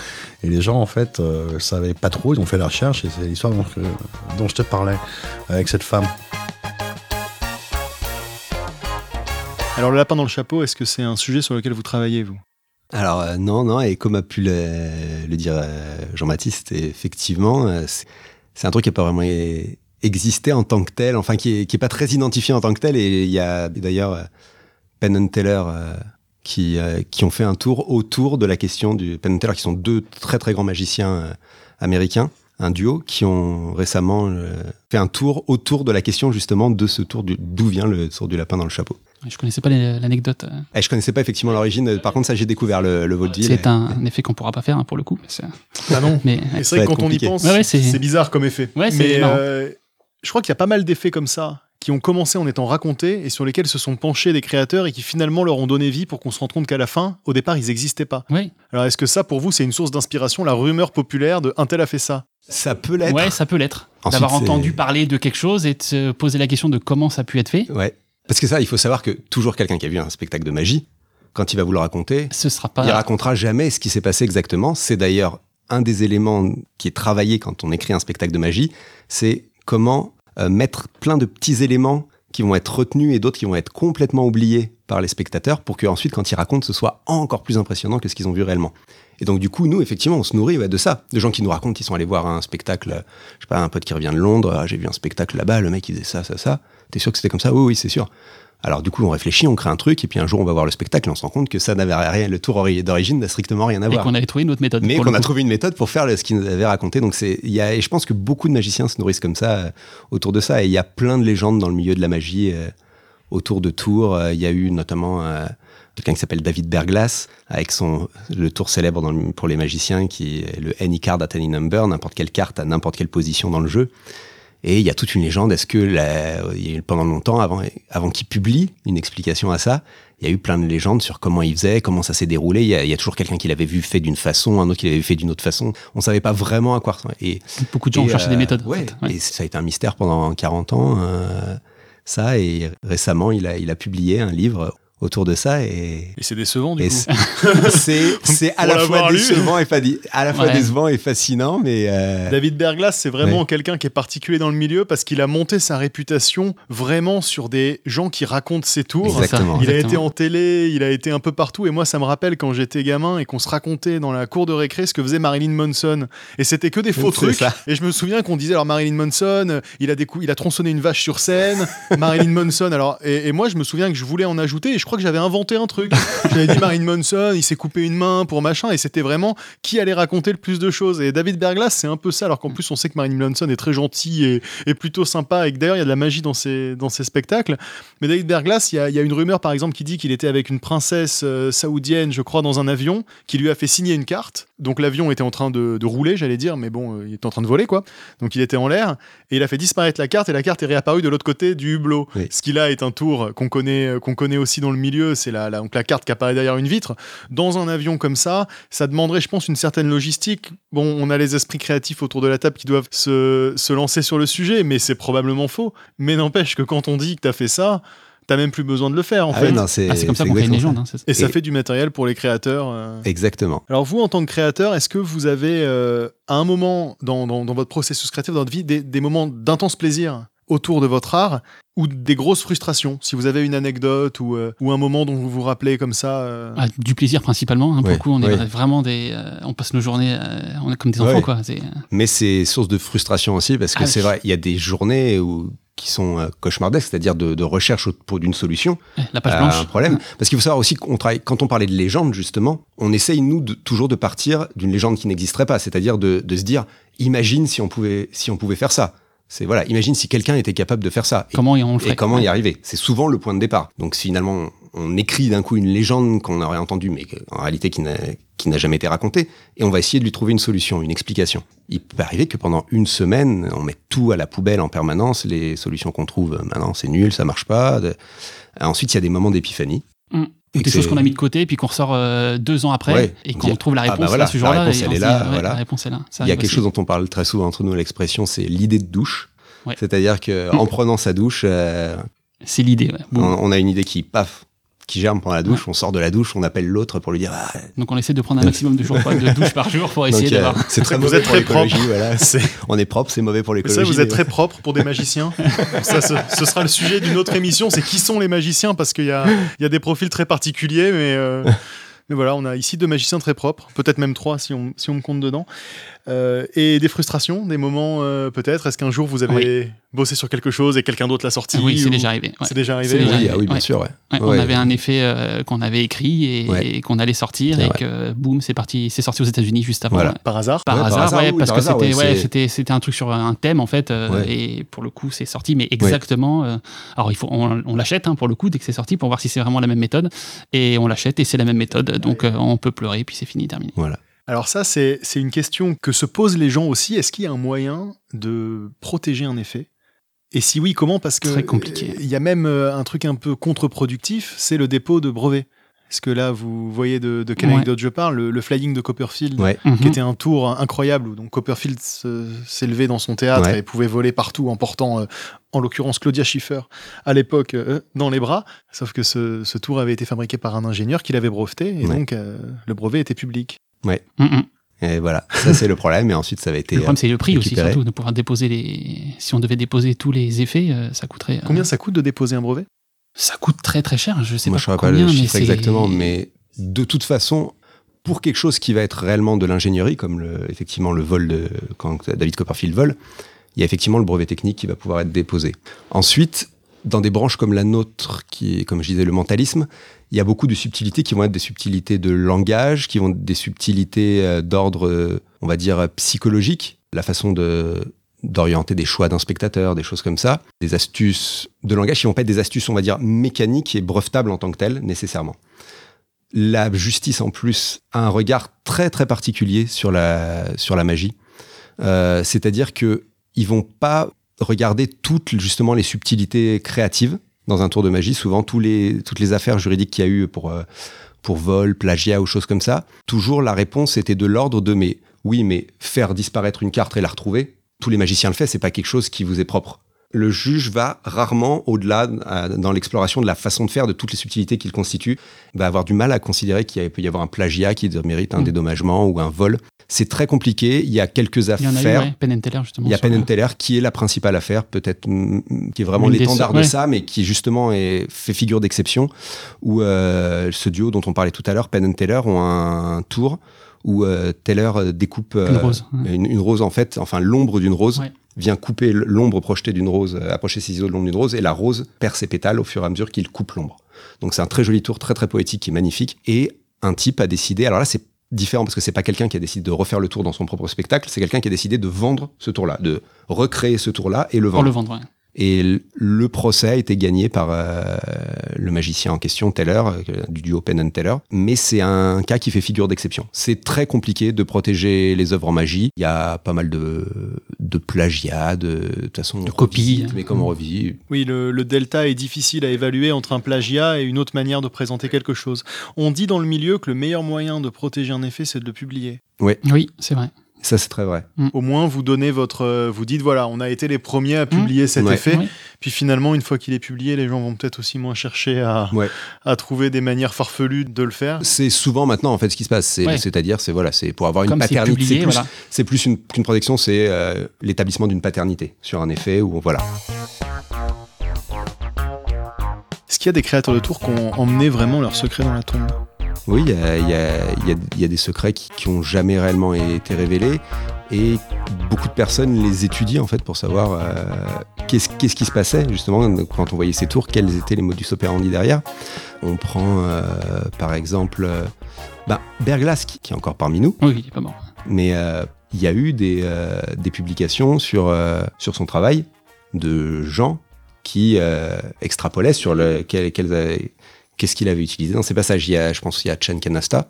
Et les gens en fait euh, savaient pas trop, ils ont fait la recherche et c'est l'histoire dont, je- dont je te parlais avec cette femme. Alors le lapin dans le chapeau, est-ce que c'est un sujet sur lequel vous travaillez, vous? Alors euh, non, non, et comme a pu le, le dire euh, Jean-Baptiste, effectivement, euh, c'est c'est un truc qui n'a pas vraiment existé en tant que tel, enfin qui est, qui est pas très identifié en tant que tel, et il y a d'ailleurs euh, Penn and Teller euh, qui, euh, qui ont fait un tour autour de la question du Penn and Teller, qui sont deux très très grands magiciens euh, américains, un duo, qui ont récemment euh, fait un tour autour de la question justement de ce tour d'où vient le tour du lapin dans le chapeau. Je connaissais pas l'anecdote. Et je connaissais pas effectivement l'origine, par contre ça j'ai découvert le, le vaudeville. C'est un, un effet qu'on pourra pas faire hein, pour le coup. C'est- Ah non Mais c'est vrai que quand on y pense, Ouais, ouais, c'est- bizarre comme effet. Ouais, c'est Mais marrant. euh, je crois qu'il y a pas mal d'effets comme ça qui ont commencé en étant racontés et sur lesquels se sont penchés des créateurs et qui finalement leur ont donné vie pour qu'on se rende compte qu'à la fin, au départ, ils n'existaient pas. oui, Alors est-ce que ça, pour vous, c'est une source d'inspiration, la rumeur populaire de un tel a fait ça? Ça peut l'être. ouais, ça peut l'être. Ensuite, D'avoir entendu parler de quelque chose et de se poser la question de comment ça a pu être fait, Ouais. Parce que ça, il faut savoir que toujours quelqu'un qui a vu un spectacle de magie, quand il va vous le raconter, ce sera pas. il racontera jamais ce qui s'est passé exactement. C'est d'ailleurs un des éléments qui est travaillé quand on écrit un spectacle de magie, c'est comment euh, mettre plein de petits éléments qui vont être retenus et d'autres qui vont être complètement oubliés par les spectateurs pour qu'ensuite, quand ils racontent, ce soit encore plus impressionnant que ce qu'ils ont vu réellement. Et donc, du coup, nous, effectivement, on se nourrit ouais, de ça. De gens qui nous racontent qu'ils sont allés voir un spectacle, je sais pas, un pote qui revient de Londres, ah, j'ai vu un spectacle là-bas, le mec, il faisait ça, ça, ça. T'es sûr que c'était comme ça? Oui, oui, c'est sûr. Alors, du coup, on réfléchit, on crée un truc, et puis un jour, on va voir le spectacle, et on se rend compte que ça n'avait rien, le tour ori- d'origine n'a strictement rien à Et voir. qu'on avait trouvé une autre méthode. Mais qu'on a trouvé une méthode pour faire ce qu'ils nous avaient raconté. Donc c'est, il y a, et je pense que beaucoup de magiciens se nourrissent comme ça euh, autour de ça. Et il y a plein de légendes dans le milieu de la magie euh, autour de Tours. Euh, Il y a eu notamment euh, quelqu'un qui s'appelle David Berglas avec son le tour célèbre dans le- pour les magiciens qui est le any card at any number, n'importe quelle carte à n'importe quelle position dans le jeu. Et il y a toute une légende. Est-ce que la- pendant longtemps, avant, avant qu'il publie une explication à ça, il y a eu plein de légendes sur comment il faisait, comment ça s'est déroulé. Il y a, il y a toujours quelqu'un qui l'avait vu fait d'une façon, un autre qui l'avait fait d'une autre façon. On savait pas vraiment à quoi. Et, Beaucoup de gens cherchaient euh, des méthodes. en Ouais, fait. Ouais. Et ça a été un mystère pendant 40 ans. euh, ça, et récemment, il a, il a publié un livre autour de ça. Et, Et c'est décevant, du et coup. c'est- à la fois décevant et, fadi- à la fois Ouais. décevant et fascinant, mais euh, David Berglas, c'est vraiment Ouais. quelqu'un qui est particulier dans le milieu parce qu'il a monté sa réputation vraiment sur des gens qui racontent ses tours. Exactement. Il a été en télé, il a été un peu partout. Et moi, ça me rappelle quand j'étais gamin et qu'on se racontait dans la cour de récré ce que faisait Marilyn Manson. Et c'était que des faux C'est trucs. ça. Et je me souviens qu'on disait alors Marilyn Manson, il a, décou- il a tronçonné une vache sur scène. Marilyn Manson. Alors, et, et moi, je me souviens que je voulais en ajouter et je crois que j'avais inventé un truc. J'avais dit Marilyn Manson, il s'est coupé une main pour machin. Et c'était vraiment qui allait raconter le plus de choses. Et David Berglas, c'est un peu ça. Alors qu'en plus, on sait que Marilyn Manson est très gentil et, et plutôt sympa. Et que d'ailleurs, il y a de la magie dans ses, dans ses spectacles. Mais David Berglas, il y a, il y a une rumeur par exemple qui dit qu'il était avec une princesse euh, saoudienne, je crois, dans un avion, qui lui a fait signer une carte. Donc l'avion était en train de, de rouler, j'allais dire, mais bon, euh, il était en train de voler quoi. Donc il était en l'air et il a fait disparaître la carte et la carte est réapparue de l'autre côté du hublot. Oui. Ce qui là est un tour qu'on connaît, qu'on connaît aussi dans le milieu. C'est la, la- donc la carte qui apparaît derrière une vitre. Dans un avion comme ça, ça demanderait, je pense, une certaine logistique. Bon, on a les esprits créatifs autour de la table qui doivent se, se lancer sur le sujet, mais c'est probablement faux. Mais n'empêche que quand on dit que t'as fait ça, t'as même plus besoin de le faire en ah fait. c'est Ah, c'est comme ça qu'on crée une légende. hein, c'est- Et ça Et- fait du matériel pour les créateurs. euh. Exactement. Alors vous, en tant que créateur, est-ce que vous avez, euh, à un moment dans, dans- dans votre processus créatif, dans votre vie, des, des moments d'intense plaisir? Autour de votre art ou des grosses frustrations Si vous avez une anecdote ou, euh, ou un moment dont vous vous rappelez comme ça euh, Ah, du plaisir principalement. hein, pour Ouais, le coup, on est ouais. vraiment des. euh, on passe nos journées, euh, on est comme des enfants, Ouais. quoi. C'est, Mais c'est source de frustration aussi parce que Ah c'est oui. vrai, il y a des journées où, qui sont euh, cauchemardesques, c'est-à-dire de, de recherche d'une solution la page à blanche. un problème. Parce qu'il faut savoir aussi qu'on travaille, quand on parlait de légende justement, on essaye nous de, toujours de partir d'une légende qui n'existerait pas, c'est-à-dire de, de se dire, imagine si on pouvait, si on pouvait faire ça. C'est voilà, imagine si quelqu'un était capable de faire ça. Et- Comment on le ferait et comment Ouais. y arriver? C'est souvent le point de départ. Donc finalement on écrit d'un coup une légende qu'on aurait entendue, mais en réalité qui n'a qui n'a jamais été racontée, et on va essayer de lui trouver une solution, une explication. Il peut arriver que pendant une semaine, on met tout à la poubelle en permanence, les solutions qu'on trouve, euh, maintenant c'est nul, ça marche pas. De- Ensuite, il y a des moments d'épiphanie. Mm. Des choses qu'on a mis de côté, puis qu'on ressort euh, deux ans après, Ouais. et qu'on trouve la ah bah réponse voilà, là, ce la jour-là. réponse, et elle on est là, dit, ouais, voilà. La réponse est là. Ça Il y a quelque aussi. chose dont on parle très souvent entre nous, l'expression, c'est l'idée de douche. Ouais. C'est-à-dire que Mm. en prenant sa douche, euh, C'est l'idée. on a une idée qui paf, qui germe pendant la douche. On sort de la douche, on appelle l'autre pour lui dire. Ah, Donc on essaie de prendre un maximum de jours de douche par jour pour essayer donc, euh, d'avoir. c'est très Vous mauvais êtes pour très propre. l'écologie. Voilà. c'est- On est propre, c'est mauvais pour l'écologie. ça, vous êtes très propre pour des magiciens. ça, ce, ce sera le sujet d'une autre émission. C'est qui sont les magiciens Parce qu'il y a, il y a des profils très particuliers, mais, euh, mais voilà, on a ici deux magiciens très propres, peut-être même trois si on, si on me compte dedans. Euh, et des frustrations, des moments euh, peut-être? Est-ce qu'un jour vous avez bossé sur quelque chose et quelqu'un d'autre l'a sorti Ah oui, c'est ou- déjà arrivé. ouais. C'est déjà arrivé? déjà. Oui, arrivé, ah oui, bien ouais. sûr. Ouais. Ouais, Ouais. On avait un effet euh, qu'on avait écrit et, Ouais. et qu'on allait sortir et vrai. que boum, c'est parti, c'est sorti aux États-Unis juste avant. Voilà. Par hasard? Par, hasard, oui, parce par que hasard, c'était un truc sur un thème en fait euh, Ouais. et pour le coup c'est sorti mais exactement euh, alors il faut on, on l'achète hein, pour le coup dès que c'est sorti pour voir si c'est vraiment la même méthode et on l'achète et c'est la même méthode donc euh, on peut pleurer puis c'est fini terminé. Voilà. Alors ça, c'est c'est une question que se posent les gens aussi. Est-ce qu'il y a un moyen de protéger un effet? Et si oui, comment? Parce que Très compliqué. euh, Il y a même euh, un truc un peu contre-productif, c'est le dépôt de brevets. Est-ce que là, vous voyez de, de quelle Ouais. anecdote je parle? Le, le flying de Copperfield, Ouais. qui Mhm. était un tour incroyable où donc Copperfield s'élevait dans son théâtre Ouais. et pouvait voler partout en portant, euh, en l'occurrence, Claudia Schiffer à l'époque euh, dans les bras. Sauf que ce, ce tour avait été fabriqué par un ingénieur qui l'avait breveté et Ouais. donc euh, le brevet était public. Mhm. Et voilà, ça c'est le problème. Et ensuite, ça avait été. Le problème, c'est le prix aussi, surtout, de pouvoir déposer les. Si on devait déposer tous les effets, euh, ça coûterait. euh, Combien ça coûte de déposer un brevet? Ça coûte très très cher. Je sais Moi, pas je ne pas combien, le chiffre exactement, mais de toute façon, pour quelque chose qui va être réellement de l'ingénierie, comme le, effectivement le vol de quand David Copperfield vole, il y a effectivement le brevet technique qui va pouvoir être déposé. Ensuite, dans des branches comme la nôtre, qui est, comme je disais, le mentalisme, il y a beaucoup de subtilités qui vont être des subtilités de langage, qui vont être des subtilités euh, d'ordre, euh, on va dire, psychologique, la façon de d'orienter des choix d'un spectateur, des choses comme ça, des astuces de langage qui vont pas être des astuces, on va dire, mécaniques et brevetables en tant que telles, nécessairement. La justice, en plus, a un regard très très particulier sur la, sur la magie. Euh, C'est-à-dire que ils vont pas regarder toutes justement les subtilités créatives dans un tour de magie. Souvent, tous les, toutes les affaires juridiques qu'il y a eu pour, euh, pour vol, plagiat ou choses comme ça, toujours la réponse était de l'ordre de mais oui, mais faire disparaître une carte et la retrouver, tous les magiciens le font, c'est pas quelque chose qui vous est propre. Le juge va rarement au-delà euh, dans l'exploration de la façon de faire, de toutes les subtilités qu'il constitue, va avoir du mal à considérer qu'il peut y avoir un plagiat qui mérite un Mm. dédommagement ou un vol. C'est très compliqué. Il y a quelques Il y en a eu, affaires. ouais, Penn Teller, justement. Il y a Penn Teller qui est la principale affaire, peut-être mm, qui est vraiment l'étendard de ouais. ça, mais qui justement est, fait figure d'exception. Où euh, ce duo dont on parlait tout à l'heure, Penn Teller, ont un, tour où euh, Teller euh, découpe Une rose, ouais. une, une rose en fait, enfin l'ombre d'une rose Ouais. vient couper l'ombre projetée d'une rose, euh, approcher ses ciseaux de l'ombre d'une rose, et la rose perd ses pétales au fur et à mesure qu'il coupe l'ombre. Donc c'est un très joli tour, très très poétique, qui est magnifique. Et un type a décidé, alors là c'est différent parce que c'est pas quelqu'un qui a décidé de refaire le tour dans son propre spectacle, c'est quelqu'un qui a décidé de vendre ce tour-là, de recréer ce tour-là et le Pour vendre. le vendre, ouais. Et le procès a été gagné par euh, le magicien en question, Teller, euh, du duo Penn and Teller. Mais c'est un cas qui fait figure d'exception. C'est très compliqué de protéger les œuvres en magie. Il y a pas mal de, de plagiat, de, de toute façon, De on copies. revisite, Mais comme on revisite, Oui, le, le delta est difficile à évaluer entre un plagiat et une autre manière de présenter quelque chose. On dit dans le milieu que le meilleur moyen de protéger un effet, c'est de le publier. Oui, c'est vrai. Ça c'est très vrai. Au moins, vous donnez votre, euh, vous dites voilà, on a été les premiers à publier cet Ouais. effet. Ouais. Puis finalement, une fois qu'il est publié, les gens vont peut-être aussi moins chercher à, Ouais. à trouver des manières farfelues de le faire. C'est souvent maintenant en fait ce qui se passe. C'est-à-dire, c'est voilà, c'est pour avoir une Comme paternité. C'est plus, voilà. plus une- protection, c'est euh, l'établissement d'une paternité sur un effet où voilà. Est-ce qu'il y a des créateurs de tours qui ont emmené vraiment leur secret dans la tombe? Oui, il y a, il y a- il y a- il y a des secrets qui, qui ont jamais réellement été révélés et beaucoup de personnes les étudient en fait pour savoir euh, qu'est-ce qui se passait justement quand on voyait ces tours, quels étaient les modus operandi derrière. On prend euh, par exemple euh, bah, Berglas qui, qui est encore parmi nous, Oui, il est pas mort. mais il y a eu des, des publications sur, sur son travail de gens qui extrapolaient sur le, quel- quels qu'est-ce qu'il avait utilisé dans ses passages. Il y a, je pense qu'il y a Chen Kanasta,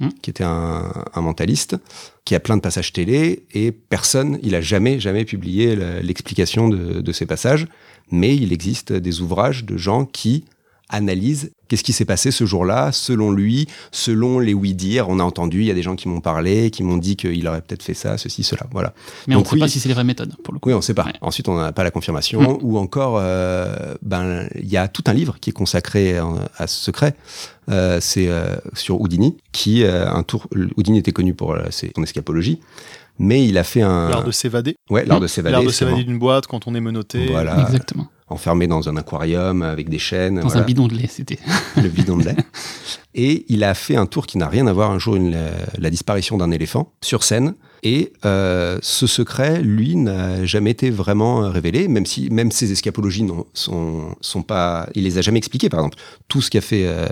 Hmm. qui était un, un mentaliste, qui a plein de passages télé, et personne, il a jamais, jamais publié le- l'explication de, de ces passages, mais il existe des ouvrages de gens qui analysent qu'est-ce qui s'est passé ce jour-là, selon lui, selon les oui-dire. On a entendu, il y a des gens qui m'ont parlé, qui m'ont dit qu'il aurait peut-être fait ça, ceci, cela. Voilà. Mais on ne sait oui. pas si c'est les vraies méthodes, pour le coup. Oui, on ne sait pas. Ouais. Ensuite, on n'a pas la confirmation. Ou encore, euh, ben, il y a tout un livre qui est consacré euh, à ce secret. Euh, c'est euh, sur Houdini, qui euh, un tour. Houdini était connu pour euh, ses- son escapologie, mais il a fait un. L'art de s'évader. Ouais, l'art de s'évader. L'art de s'évader d'une boîte quand on est menotté. Voilà. Exactement. Enfermé dans un aquarium avec des chaînes. Dans voilà. un bidon de lait, c'était. le bidon de lait. Et il a fait un tour qui n'a rien à voir un jour, une- la, la disparition d'un éléphant sur scène. Et euh, ce secret, lui, n'a jamais été vraiment euh, révélé, même si même ses escapologies n'ont- sont, sont pas. Il les a jamais expliquées, par exemple. Tout ce qu'a fait euh,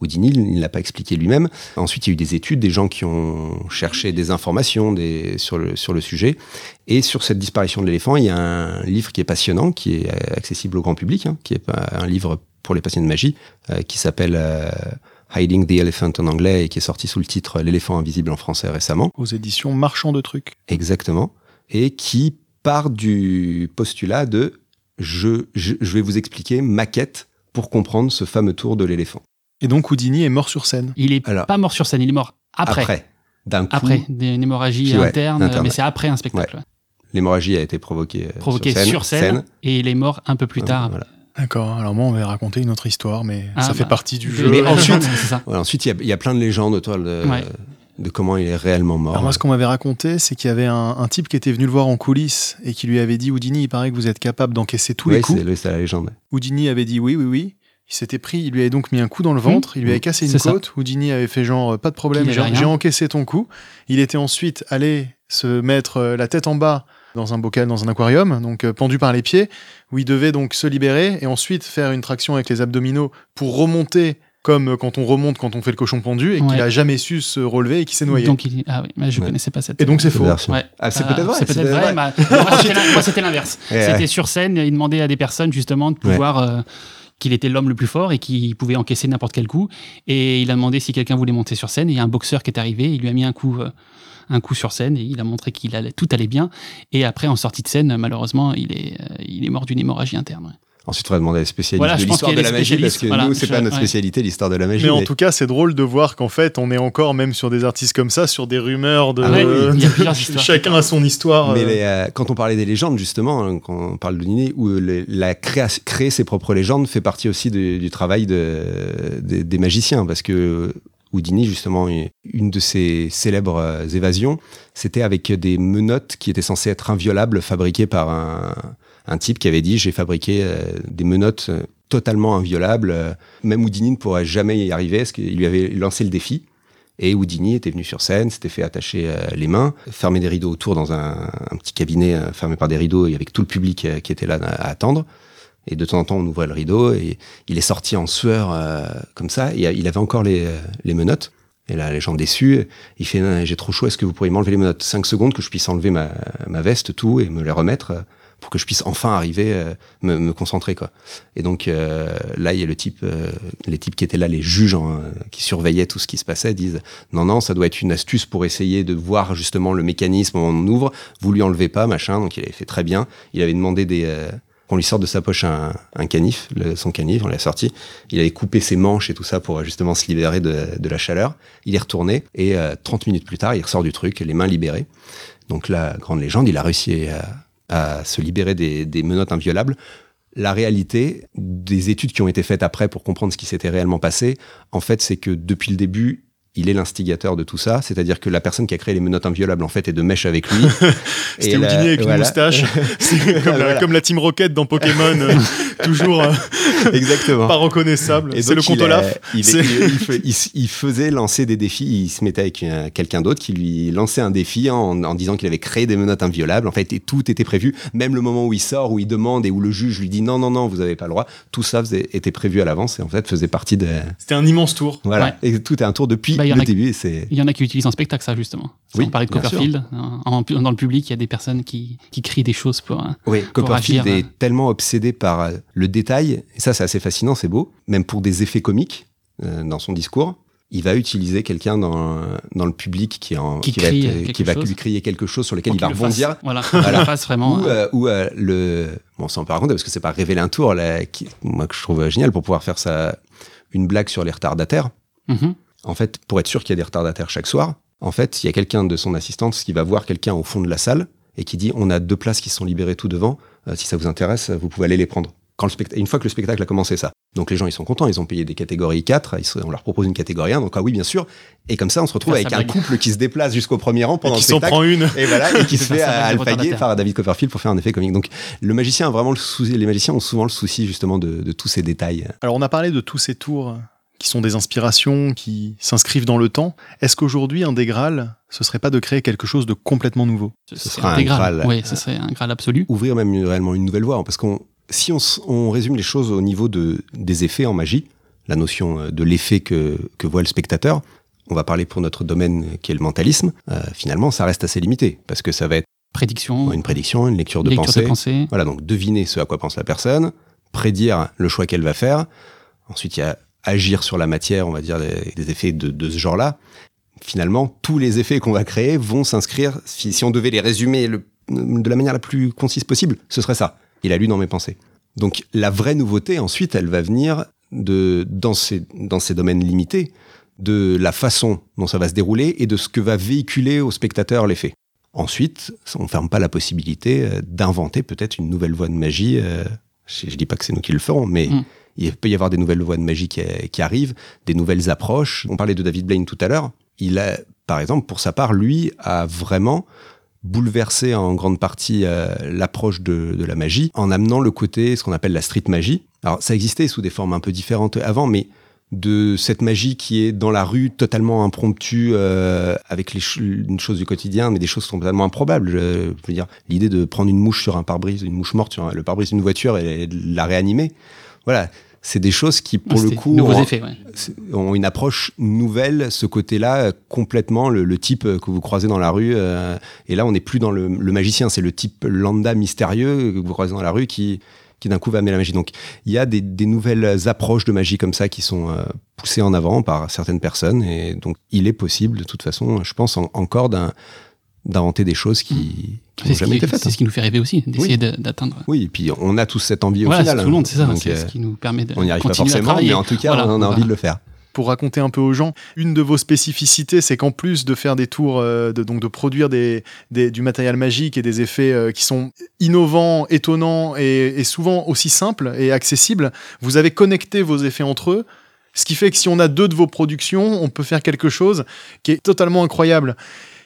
Houdini, il ne l'a pas expliqué lui-même. Ensuite, il y a eu des études, des gens qui ont cherché des informations des, sur, le, sur le sujet. Et sur cette disparition de l'éléphant, il y a un livre qui est passionnant, qui est euh, accessible au grand public, hein, qui est un livre pour les passionnés de magie, euh, qui s'appelle euh, Hiding the Elephant en anglais et qui est sorti sous le titre L'éléphant invisible en français récemment. Aux éditions Marchand de trucs. Exactement. Et qui part du postulat de je, je, je vais vous expliquer ma quête pour comprendre ce fameux tour de l'éléphant. Et donc Houdini est mort sur scène. Il est Alors- pas mort sur scène, il est mort après. Après, d'un coup, Après, d'une hémorragie Puis ouais, interne, interne. mais c'est après un spectacle. ouais. l'hémorragie a été provoquée, euh, Provoqué sur scène, et il est mort un peu plus tard. Voilà. D'accord. Alors moi, on va raconter une autre histoire, mais Ah, ça fait bah, partie du Je- jeu. Mais ensuite-. Voilà, ensuite, il y a- il y, a plein de légendes autour de, Ouais. de comment il est réellement mort. Alors moi, ce qu'on m'avait raconté, c'est qu'il y avait un, un type qui était venu le voir en coulisses et qui lui avait dit Houdini, il paraît que vous êtes capable d'encaisser tous oui, les coups. c'est c'est la légende. Houdini avait dit oui, oui, oui. Il s'était pris, il lui avait donc mis un coup dans le ventre, il lui avait cassé une ça. côte. Houdini avait fait genre, euh, pas de problème, j'ai encaissé ton coup. Il était ensuite allé se mettre euh, la tête en bas dans un bocal, dans un aquarium, donc euh, pendu par les pieds, où il devait donc se libérer et ensuite faire une traction avec les abdominaux pour remonter comme quand on remonte quand on fait le cochon pendu et qu'il Ouais. a jamais su se relever et qui s'est noyé. Donc, il... Ah oui, mais je Ouais. connaissais pas cette. et donc c'est faux. Ouais. Ah, c'est Ah, peut-être vrai. C'est peut-être vrai. vrai. mais- Moi, c'était l'inverse. C'était ouais. sur scène, il demandait à des personnes justement de Ouais. pouvoir euh, qu'il était l'homme le plus fort et qu'il pouvait encaisser n'importe quel coup. Et il a demandé si quelqu'un voulait monter sur scène. Et il y a un boxeur qui est arrivé, il lui a mis un coup, euh, un coup sur scène et il a montré qu'il allait, tout allait bien. Et après, en sortie de scène, malheureusement, il est, euh, il est mort d'une hémorragie interne. ouais. Ensuite, il faudrait demander à des spécialistes Voilà, de je pense l'histoire de la magie, parce que voilà, nous, c'est pas notre ouais. spécialité, l'histoire de la magie. Mais en tout cas, c'est drôle de voir qu'en fait, on est encore même sur des artistes comme ça, sur des rumeurs de. Ah ouais. Chacun a son histoire. Mais euh, les, euh, quand on parlait des légendes, justement, hein, quand on parle de Niné, où les- la créa- créer ses propres légendes fait partie aussi du, du travail de, des- des magiciens, parce que Houdini, justement, une de ses célèbres euh, évasions, c'était avec des menottes qui étaient censées être inviolables, fabriquées par un, type qui avait dit j'ai fabriqué euh, des menottes euh, totalement inviolables. Même Houdini ne pourrait jamais y arriver, parce qu'il lui avait lancé le défi. Et Houdini était venu sur scène, s'était fait attacher les mains, fermer des rideaux autour dans un, petit cabinet fermé par des rideaux et avec tout le public qui était là à attendre. Et de temps en temps, on ouvrait le rideau et il est sorti en sueur euh, comme ça. Et il avait encore les, euh, les menottes. Et là, les gens déçus, il fait J'ai trop chaud, est-ce que vous pourriez m'enlever les menottes? Cinq secondes que je puisse enlever ma, ma veste, tout, et me les remettre euh, pour que je puisse enfin arriver, euh, me, me concentrer. quoi. Et donc euh, là, il y a le type, euh, les types qui étaient là, les juges hein, qui surveillaient tout ce qui se passait, disent non, non, ça doit être une astuce pour essayer de voir justement le mécanisme où on ouvre. Vous lui enlevez pas, machin. Donc il avait fait très bien. Il avait demandé des qu'on lui sorte de sa poche un, canif, son canif, on l'a sorti. Il avait coupé ses manches et tout ça pour euh, justement se libérer de, la chaleur. Il est retourné et euh, 30 minutes plus tard, il ressort du truc, les mains libérées. Donc la grande légende, il a réussi à, se libérer des menottes inviolables. La réalité des études qui ont été faites après pour comprendre ce qui s'était réellement passé, en fait, c'est que depuis le début, il est l'instigateur de tout ça, c'est-à-dire que la personne qui a créé les menottes inviolables, en fait, est de mèche avec lui. C'était Houdini avec une moustache. C'est comme, la, comme la Team Rocket dans Pokémon, euh, toujours euh, Exactement. pas reconnaissable. Et C'est le compte il a- Olaf. Il, C'est- il- il fe- il s- il faisait lancer des défis. Il se mettait avec euh, quelqu'un d'autre qui lui lançait un défi en, en disant qu'il avait créé des menottes inviolables. En fait, et tout était prévu. Même le moment où il sort, où il demande et où le juge lui dit non, non, non, vous n'avez pas le droit. Tout ça faisait- était prévu à l'avance et en fait faisait partie de. C'était un immense tour. Voilà. Et tout est un tour depuis Bah, il y en le a- début. et C'est Il y en a qui utilisent en spectacle, ça, justement. Oui, on parlait de. Copperfield. En- en- dans le public, il y a des personnes qui, qui crient des choses pour. euh, Oui, Copperfield agir, est hein. tellement obsédé par euh, le détail, et ça c'est assez fascinant, c'est beau, même pour des effets comiques euh, dans son discours. Il va utiliser quelqu'un dans, dans le public qui, en, Qui va, être- qui va lui crier quelque chose sur lequel il va le fasse. rebondir. Voilà, Voilà. fasse vraiment. Ou, euh, euh, ou, euh, le. Bon, ça on peut raconter parce que c'est pas révéler un tour, là, qui, moi que je trouve génial pour pouvoir faire ça, une blague sur les retardataires. mhm. En fait, pour être sûr qu'il y a des retardataires chaque soir, en fait, il y a quelqu'un de son assistance qui va voir quelqu'un au fond de la salle et qui dit on a deux places qui sont libérées tout devant. Euh, si ça vous intéresse, vous pouvez aller les prendre. Quand le spectacle, une fois que le spectacle a commencé, ça. Donc les gens ils sont contents, ils ont payé des catégories 4, ils se- on leur propose une catégorie 1, donc ah oui bien sûr. Et comme ça on se retrouve avec un couple qui se déplace jusqu'au premier rang Et pendant le qui s'en spectacle. prend une. Et voilà, et qui se fait alpaguer par David Copperfield pour faire un effet comique. Donc le magicien a vraiment le souci, les magiciens ont souvent le souci justement de, de tous ces détails. Alors, on a parlé de tous ces tours qui sont des inspirations, qui s'inscrivent dans le temps. Est-ce qu'aujourd'hui, un des Graals, ce serait pas de créer quelque chose de complètement nouveau? Ce Ce serait sera un. Graal. Oui, ce serait un Graal absolu. ouvrir même une- réellement une nouvelle voie. Parce qu'on, si on, résume les choses au niveau de, des effets en magie, la notion euh, de l'effet que, que voit le spectateur, on va parler pour notre domaine qui est le mentalisme, euh, finalement, ça reste assez limité. Parce que ça va être Prédiction, une prédiction, une lecture de lecture pensée. de pensée. Voilà, donc deviner ce à quoi pense la personne, prédire le choix qu'elle va faire. Ensuite, il y a agir sur la matière, on va dire, des, effets de, de ce genre-là. Finalement, tous les effets qu'on va créer vont s'inscrire, si, si on devait les résumer le- de la manière la plus concise possible, ce serait ça. Il a lu dans mes pensées. Donc la vraie nouveauté, ensuite, elle va venir de, dans, ces, dans ces domaines limités, de la façon dont ça va se dérouler et de ce que va véhiculer au spectateur l'effet. Ensuite, on ne ferme pas la possibilité euh, d'inventer peut-être une nouvelle voie de magie. euh, je, je dis pas que c'est nous qui le ferons, mais Mm. Il peut y avoir des nouvelles voies de magie qui, qui arrivent, des nouvelles approches. On parlait de David Blaine tout à l'heure. Il a, par exemple, pour sa part, lui a vraiment bouleversé en grande partie euh, l'approche de, de la magie en amenant le côté, ce qu'on appelle la street magie. Alors ça existait sous des formes un peu différentes avant, mais de cette magie qui est dans la rue, totalement impromptue, euh, avec les ch- une chose du quotidien, mais des choses sont totalement improbables. Je, veux dire, l'idée de prendre une mouche sur un pare-brise, une mouche morte sur le pare-brise d'une voiture et de la réanimer. Voilà, c'est des choses qui, pour le coup, ont, effets, ouais. c'est- ont une approche nouvelle, ce côté-là, complètement, le, le type euh, que vous croisez dans la rue. euh, et là, on n'est plus dans le, le magicien, c'est le type lambda mystérieux que vous croisez dans la rue qui, qui d'un coup va amener la magie. Donc, il y a des, des nouvelles approches de magie comme ça qui sont euh, poussées en avant par certaines personnes. Et donc, il est possible, de toute façon, je pense, en- encore d'un- d'inventer des choses qui n'ont ce, jamais qui, été faites. c'est ce qui nous fait rêver aussi, d'essayer Oui. d'atteindre. Oui, et puis on a tous cette envie Voilà, au final. c'est tout le monde, c'est ça. Donc, C'est euh, ce qui nous permet de on n'y arrive pas forcément, mais en tout cas, Voilà, on en a envie de le faire. pour raconter un peu aux gens, une de vos spécificités, c'est qu'en plus de faire des tours, euh, de, donc de produire des, des- du matériel magique et des effets euh, qui sont innovants, étonnants et, et souvent aussi simples et accessibles, vous avez connecté vos effets entre eux. Ce qui fait que si on a deux de vos productions, on peut faire quelque chose qui est totalement incroyable.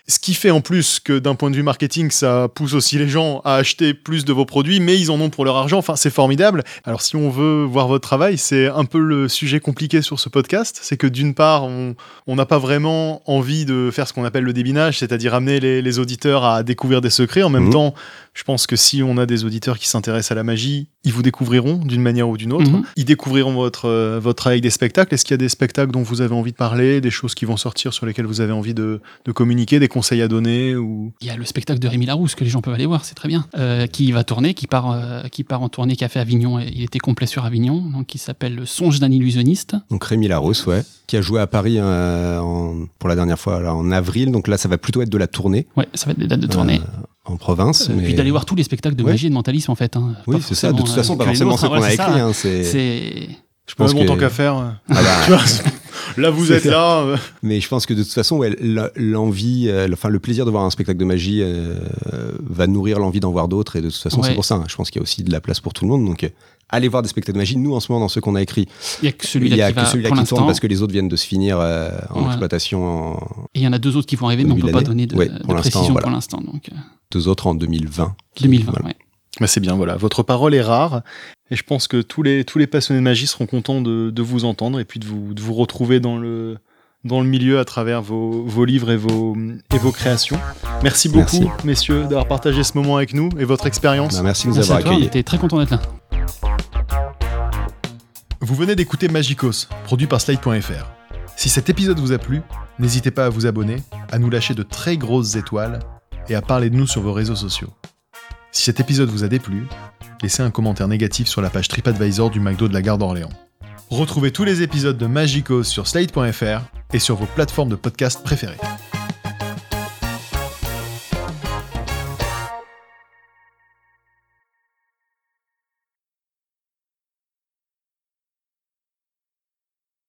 Ce qui fait en plus que d'un point de vue marketing, ça pousse aussi les gens à acheter plus de vos produits, mais ils en ont pour leur argent. Enfin, c'est formidable. Alors, si on veut voir votre travail, c'est un peu le sujet compliqué sur ce podcast. C'est que d'une part, on n'a pas vraiment envie de faire ce qu'on appelle le débinage, c'est-à-dire amener les, les auditeurs à découvrir des secrets. En même Mhm. temps, je pense que si on a des auditeurs qui s'intéressent à la magie, ils vous découvriront d'une manière ou d'une autre. Mhm. Ils découvriront votre, euh, votre travail avec des spectacles. Est-ce qu'il y a des spectacles dont vous avez envie de parler, des choses qui vont sortir sur lesquelles vous avez envie de, de communiquer, des conseils à donner ou... Il y a le spectacle de Rémi Larousse que les gens peuvent aller voir, c'est très bien. Euh, qui va tourner, qui part, euh, qui part en tournée, qui a fait Avignon. et Il était complet sur Avignon, donc qui s'appelle Le Songe d'un illusionniste. Donc Rémi Larousse, ouais, qui a joué à Paris euh, en- pour la dernière fois là, en avril. Donc là, ça va plutôt être de la tournée Ouais, ça va être des dates de tournée. Euh, en province. Euh, mais- Puis d'aller voir tous les spectacles de Ouais. magie et de mentalisme en fait. hein. Oui, c'est ça. De toute forcément, façon, euh, pas les forcément autres, ce hein, qu'on a ouais, c'est écrit. ça. hein, c'est. C'est Je pense bon, que- tant qu'à faire. euh, Ah bah, tu vois, là, vous êtes là. Mais je pense que de toute façon, ouais, l'envie, euh, enfin le plaisir de voir un spectacle de magie euh, va nourrir l'envie d'en voir d'autres. Et de toute façon, Ouais. c'est pour ça. hein. Je pense qu'il y a aussi de la place pour tout le monde. Donc, euh, allez voir des spectacles de magie. Nous, en ce moment, dans ceux qu'on a écrits, il y a que il celui-là qui que va celui-là pour qui tourne parce que les autres viennent de se finir euh, en Ouais. exploitation. En Et il y en a deux autres qui vont arriver, mais on peut Début pas donner de, Ouais, pour précision voilà. pour l'instant. Donc deux autres en 2020. qui- 2020. voilà. ouais. Bah, c'est bien, voilà. Votre parole est rare. Et je pense que tous les, tous les passionnés de magie seront contents de, de vous entendre et puis de vous, de vous retrouver dans le, dans le milieu à travers vos, vos livres et vos, et vos créations. Merci beaucoup, Merci. messieurs, d'avoir partagé ce moment avec nous et votre expérience. Bah, merci de nous Merci avoir toi, on accueillis. était très contents d'être là. Vous venez d'écouter Magicos, produit par Slide.fr. Si cet épisode vous a plu, n'hésitez pas à vous abonner, à nous lâcher de très grosses étoiles et à parler de nous sur vos réseaux sociaux. Si cet épisode vous a déplu, laissez un commentaire négatif sur la page TripAdvisor du McDo de la gare d'Orléans. Retrouvez tous les épisodes de Magicos sur Slide.fr et sur vos plateformes de podcast préférées.